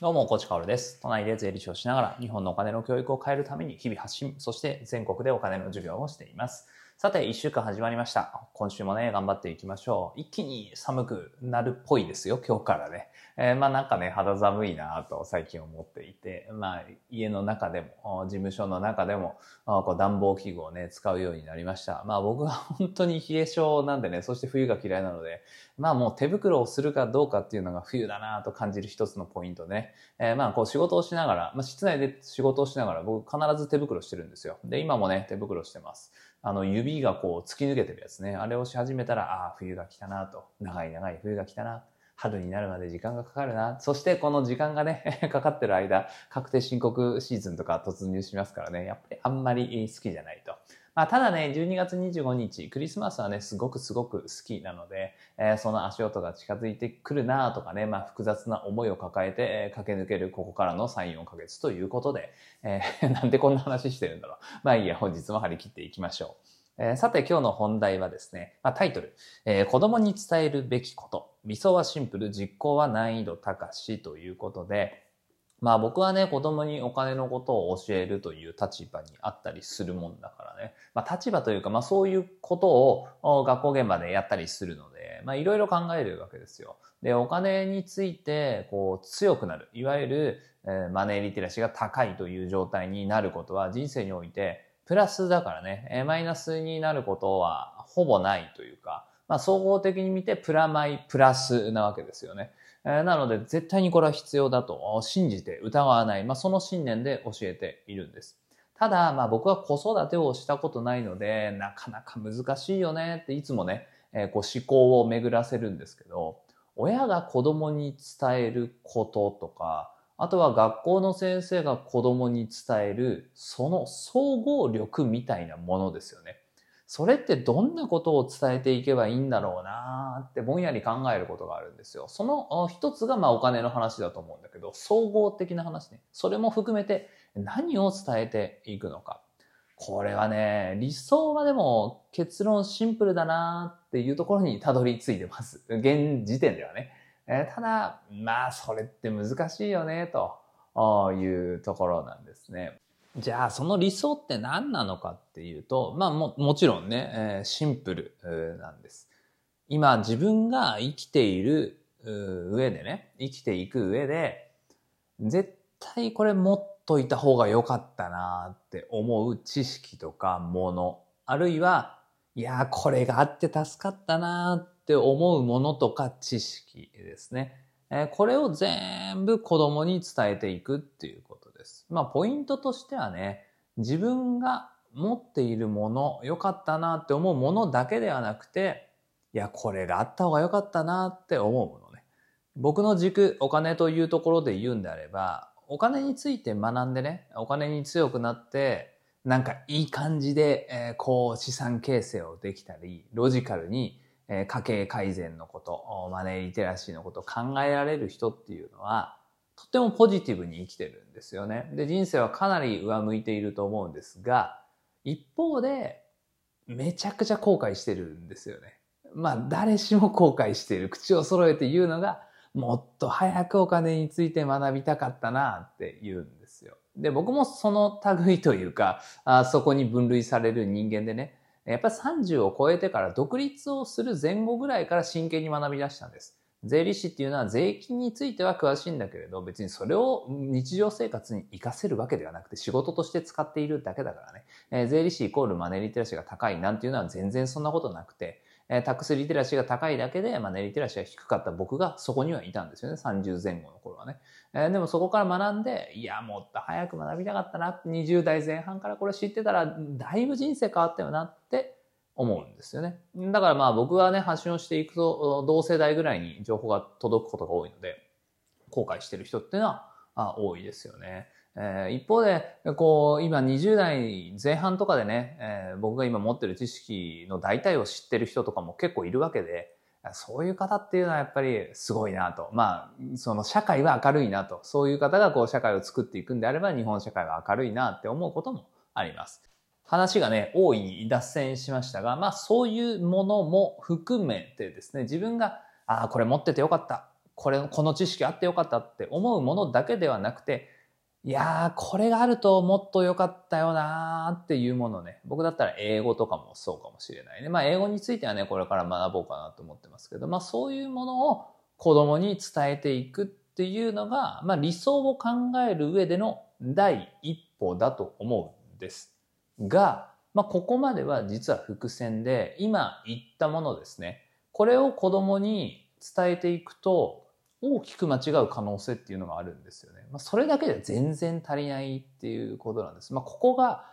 どうも、コーチカオルです。都内で税理士をしながら日本のお金の教育を変えるために日々発信、そして全国でお金の授業をしています。さて、一週間始まりました。今週もね、頑張っていきましょう。一気に寒くなるっぽいですよ、今日からね。えーまあなんかね、肌寒いなと最近思っていて、まあ家の中でも、事務所の中でも、こう暖房器具をね、使うようになりました。まあ僕は 本当に冷え性なんでね、そして冬が嫌いなので、まあもう手袋をするかどうかっていうのが冬だなと感じる一つのポイントね。えーまあこう仕事をしながら、まあ室内で仕事をしながら僕必ず手袋してるんですよ。で、今もね、手袋してます。あの指がこう突き抜けてるやつね。あれをし始めたら、ああ、冬が来たなと。長い長い冬が来たな。春になるまで時間がかかるな。そしてこの時間がね、かかってる間、確定申告シーズンとか突入しますからね、やっぱりあんまり好きじゃないと。まあ、ただね、12月25日、クリスマスはね、すごくすごく好きなので、えーその足音が近づいてくるなとかね、まあ、複雑な思いを抱えて、えー駆け抜けるここからの3、4ヶ月ということで、えー なんでこんな話してるんだろう。まあいいや、本日も張り切っていきましょう。えーさて今日の本題はですね、まあ、タイトル、えー子供に伝えるべきこと。理想はシンプル、実行は難易度高しということで、まあ僕はね、子供にお金のことを教えるという立場にあったりするもんだからね。まあ立場というか、まあそういうことを学校現場でやったりするので、まあいろいろ考えるわけですよ。で、お金についてこう強くなる。いわゆる、えーマネーリテラシーが高いという状態になることは人生においてプラスだからね、えーマイナスになることはほぼないというか、まあ総合的に見てプラマイプラスなわけですよね。えなので絶対にこれは必要だと信じて疑わない、まあ、その信念で教えているんです。ただ、まあ僕は子育てをしたことないので、なかなか難しいよねっていつもね、えーこう思考を巡らせるんですけど、親が子供に伝えることとか、あとは学校の先生が子供に伝える、その総合力みたいなものですよね。それってどんなことを伝えていけばいいんだろうなーってぼんやり考えることがあるんですよ。その一つがまあお金の話だと思うんだけど、総合的な話ね。それも含めて何を伝えていくのか。これはね、理想はでも結論シンプルだなーっていうところにたどり着いてます。現時点ではね。えーただ、まあそれって難しいよねというところなんですね。じゃあその理想って何なのかっていうと、まあももちろんね、えーシンプルなんです。今自分が生きている上でね、生きていく上で、絶対これ持っといた方が良かったなって思う知識とかもの、あるいは、いやこれがあって助かったなって思うものとか知識ですね。えーこれを全部子供に伝えていくっていうこと。まあ、ポイントとしてはね、自分が持っているもの、良かったなって思うものだけではなくて、いや、これがあった方が良かったなって思うものね。僕の軸、お金というところで言うんであれば、お金について学んでね、お金に強くなって、なんかいい感じで、えーこう資産形成をできたり、ロジカルに、えー家計改善のこと、マネーリテラシーのことを考えられる人っていうのは、とってもポジティブに生きてるんですよね。で、人生はかなり上向いていると思うんですが、一方で、めちゃくちゃ後悔してるんですよね。まあ、誰しも後悔している。口を揃えて言うのが、もっと早くお金について学びたかったなって言うんですよ。で、僕もその類というか、あそこに分類される人間でね、やっぱり30を超えてから独立をする前後ぐらいから真剣に学び出したんです。税理士っていうのは税金については詳しいんだけれど、別にそれを日常生活に活かせるわけではなくて仕事として使っているだけだからね。えー税理士イコールマネーリテラシーが高いなんていうのは全然そんなことなくて、えータックスリテラシーが高いだけでマネーリテラシーが低かった僕がそこにはいたんですよね。30前後の頃はね。えーでもそこから学んで、いや、もっと早く学びたかったな。20代前半からこれ知ってたら、だいぶ人生変わったよなって思うんですよね。だからまあ僕はね、発信をしていくと、同世代ぐらいに情報が届くことが多いので、後悔してる人っていうのは多いですよね。えー一方で、こう、今20代前半とかでね、えー僕が今持ってる知識の大体を知ってる人とかも結構いるわけで、そういう方っていうのはやっぱりすごいなと。まあ、その社会は明るいなと。そういう方がこう社会を作っていくんであれば日本社会は明るいなって思うこともあります。話がね、大いに脱線しましたが、まあそういうものも含めてですね、自分が、ああ、これ持っててよかった。これ、この知識あってよかったって思うものだけではなくて、いやー、これがあるともっと良かったよなーっていうものね。僕だったら英語とかもそうかもしれないね。まあ英語についてはね、これから学ぼうかなと思ってますけど、まあそういうものを子供に伝えていくっていうのが、まあ理想を考える上での第一歩だと思うんです。が、まあここまでは実は伏線で、今言ったものですね。これを子供に伝えていくと、大きく間違う可能性っていうのがあるんですよね。まあ、それだけで全然足りないっていうことなんです。まあ、ここが、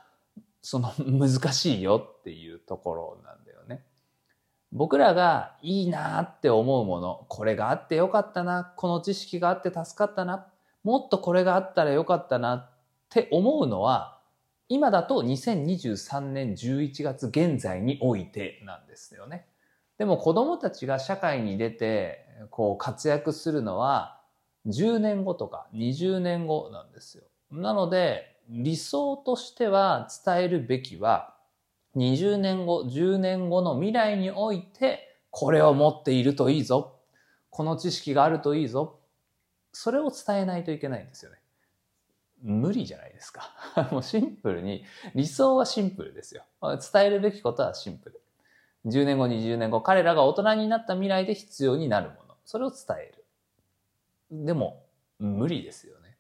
その 難しいよっていうところなんだよね。僕らがいいなって思うもの、これがあってよかったな、この知識があって助かったな、もっとこれがあったらよかったなって思うのは、今だと2023年11月現在においてなんですよね。でも子供たちが社会に出てこう活躍するのは10年後とか20年後なんですよ。なので理想としては伝えるべきは20年後、10年後の未来においてこれを持っているといいぞ。この知識があるといいぞ。それを伝えないといけないんですよね。無理じゃないですか。もうシンプルに、理想はシンプルですよ。伝えるべきことはシンプル。10年後、20年後、彼らが大人になった未来で必要になるもの。それを伝える。でも、無理ですよね。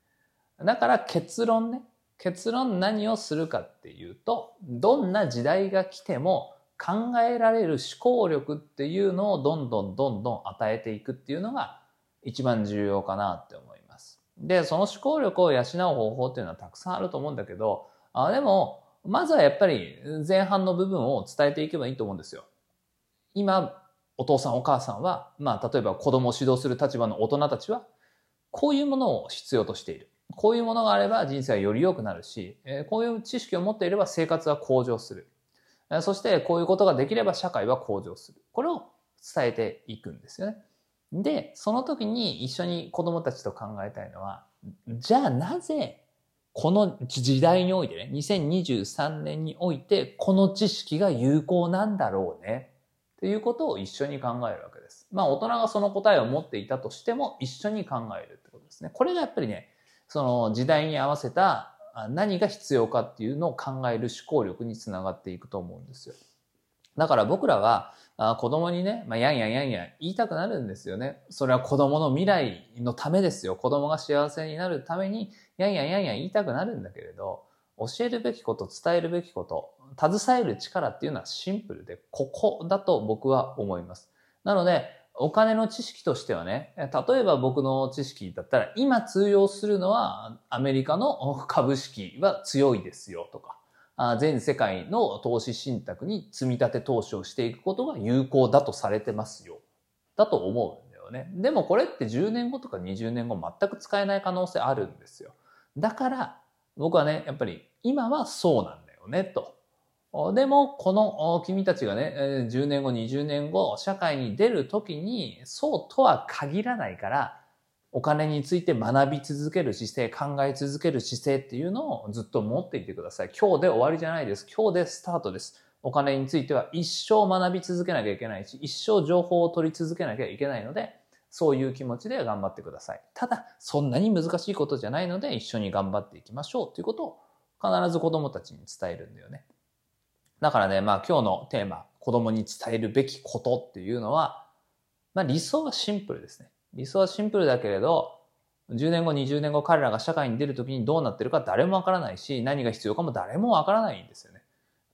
だから結論ね。結論何をするかっていうと、どんな時代が来ても考えられる思考力っていうのをどんどんどんどん与えていくっていうのが一番重要かなって思います。で、その思考力を養う方法っていうのはたくさんあると思うんだけど、あでも、まずはやっぱり前半の部分を伝えていけばいいと思うんですよ。今、お父さんお母さんは、まあ、例えば子供を指導する立場の大人たちは、こういうものを必要としている。こういうものがあれば人生はより良くなるし、こういう知識を持っていれば生活は向上する。そしてこういうことができれば社会は向上する。これを伝えていくんですよね。で、その時に一緒に子供たちと考えたいのは、じゃあなぜこの時代においてね、2023年においてこの知識が有効なんだろうね。っていうことを一緒に考えるわけです。まあ大人がその答えを持っていたとしても一緒に考えるってことですね。これがやっぱりね、その時代に合わせた何が必要かっていうのを考える思考力につながっていくと思うんですよ。だから僕らはあ子供にね、まあ、やんやんやんやん言いたくなるんですよね。それは子供の未来のためですよ。子供が幸せになるために、やんやんやんやん言いたくなるんだけれど、教えるべきこと、伝えるべきこと、携える力っていうのはシンプルで、ここだと僕は思います。なので、お金の知識としてはね、例えば僕の知識だったら、今通用するのはアメリカの株式は強いですよとか、全世界の投資信託に積み立て投資をしていくことが有効だとされてますよ。だと思うんだよね。でもこれって10年後とか20年後全く使えない可能性あるんですよ。だから僕はね、やっぱり今はそうなんだよね、と。でも、この君たちがね、10年後、20年後、社会に出るときに、そうとは限らないから、お金について学び続ける姿勢、考え続ける姿勢っていうのをずっと持っていてください。今日で終わりじゃないです。今日でスタートです。お金については一生学び続けなきゃいけないし、一生情報を取り続けなきゃいけないので、そういう気持ちで頑張ってください。ただ、そんなに難しいことじゃないので、一緒に頑張っていきましょうということを必ず子供たちに伝えるんだよね。だからね、まあ今日のテーマ、子供に伝えるべきことっていうのは、まあ理想はシンプルですね。理想はシンプルだけれど、10年後、20年後彼らが社会に出るときにどうなってるか誰もわからないし、何が必要かも誰もわからないんですよね。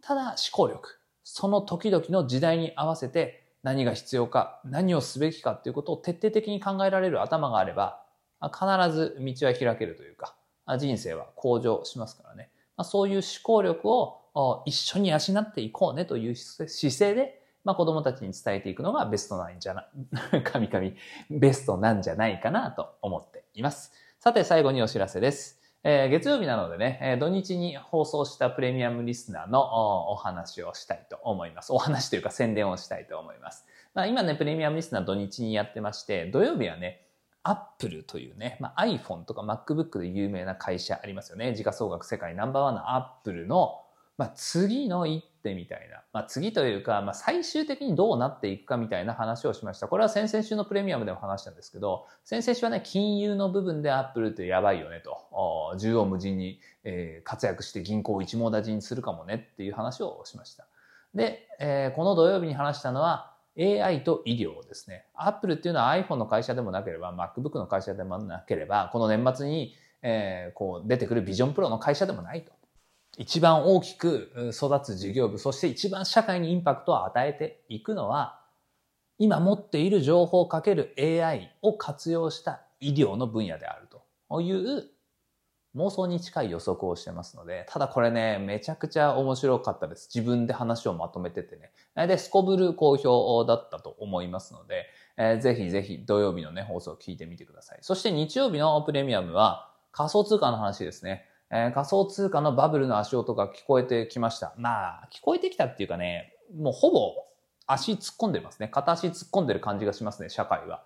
ただ思考力、その時々の時代に合わせて何が必要か、何をすべきかっていうことを徹底的に考えられる頭があれば、必ず道は開けるというか、人生は向上しますからね。そういう思考力を一緒に養っていこうねという姿勢で、まあ、子供たちに伝えていくのがベストなんじゃな、神々、ベストなんじゃないかなと思っています。さて、最後にお知らせです。えー、月曜日なのでね、えー、土日に放送したプレミアムリスナーのお話をしたいと思います。お話というか宣伝をしたいと思います。まあ、今ね、プレミアムリスナー土日にやってまして、土曜日はね、アップルというね、まあ、iPhone とか MacBook で有名な会社ありますよね。時価総額世界ナンバーワンのアップルのまあ、次の一手みたいな、まあ、次というか、まあ、最終的にどうなっていくかみたいな話をしました。これは先々週のプレミアムでも話したんですけど、先々週はね、金融の部分でアップルってやばいよねと、縦横無尽に、えー、活躍して銀行を一網打尽にするかもねっていう話をしました。で、えー、この土曜日に話したのは、AI と医療ですね。アップルっていうのは iPhone の会社でもなければ、MacBook の会社でもなければ、この年末に、えー、こう出てくるビジョンプロの会社でもないと。一番大きく育つ事業部、そして一番社会にインパクトを与えていくのは、今持っている情報をかける AI を活用した医療の分野であるという妄想に近い予測をしてますので、ただこれね、めちゃくちゃ面白かったです。自分で話をまとめててね。で、すこぶる好評だったと思いますので、えー、ぜひぜひ土曜日のね、放送を聞いてみてください。そして日曜日のプレミアムは仮想通貨の話ですね。えー、仮想通貨のバブルの足音が聞こえてきました。まあ、聞こえてきたっていうかね、もうほぼ足突っ込んでますね。片足突っ込んでる感じがしますね、社会は。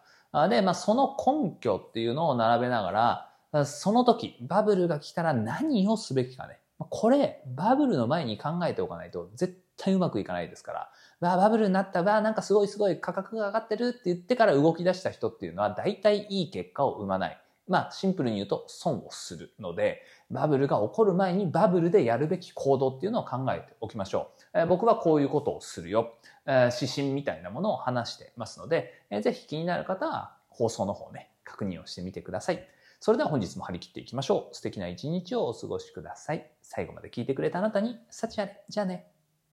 で、まあ、その根拠っていうのを並べながら、その時、バブルが来たら何をすべきかね。これ、バブルの前に考えておかないと絶対うまくいかないですから。わあバブルになった、わあなんかすごいすごい価格が上がってるって言ってから動き出した人っていうのは大体いい結果を生まない。まあ、シンプルに言うと損をするので、バブルが起こる前にバブルでやるべき行動っていうのを考えておきましょう。えー、僕はこういうことをするよ。えー、指針みたいなものを話してますので、えー、ぜひ気になる方は放送の方ね、確認をしてみてください。それでは本日も張り切っていきましょう。素敵な一日をお過ごしください。最後まで聞いてくれたあなたに、幸あれ。じゃあね。